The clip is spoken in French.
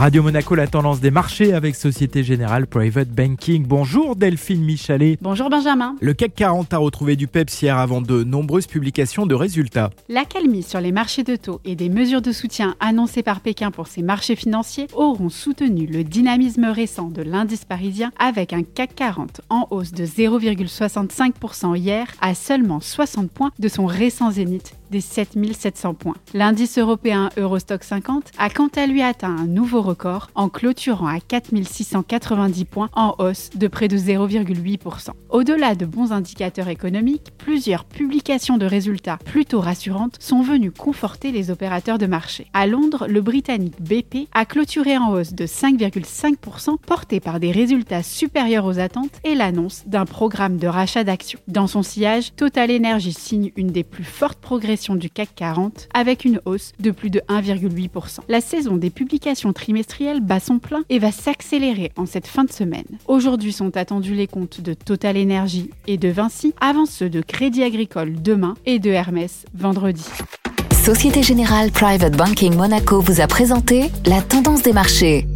Radio Monaco, la tendance des marchés avec Société Générale Private Banking. Bonjour Delphine Michalet. Bonjour Benjamin. Le CAC 40 a retrouvé du PEPS hier avant de nombreuses publications de résultats. L'accalmie sur les marchés de taux et des mesures de soutien annoncées par Pékin pour ces marchés financiers auront soutenu le dynamisme récent de l'indice parisien avec un CAC 40 en hausse de 0,65% hier à seulement 60 points de son récent zénith des 7700 points. L'indice européen Eurostock 50 a quant à lui atteint un nouveau en clôturant à 4690 points en hausse de près de 0,8%. Au-delà de bons indicateurs économiques, plusieurs publications de résultats plutôt rassurantes sont venues conforter les opérateurs de marché. À Londres, le britannique BP a clôturé en hausse de 5,5% porté par des résultats supérieurs aux attentes et l'annonce d'un programme de rachat d'actions. Dans son sillage, Total Energy signe une des plus fortes progressions du CAC 40 avec une hausse de plus de 1,8%. La saison des publications trimestrielles bat son plein et va s'accélérer en cette fin de semaine. Aujourd'hui sont attendus les comptes de Total Energy et de Vinci avant ceux de Crédit Agricole demain et de Hermès vendredi. Société Générale Private Banking Monaco vous a présenté la tendance des marchés.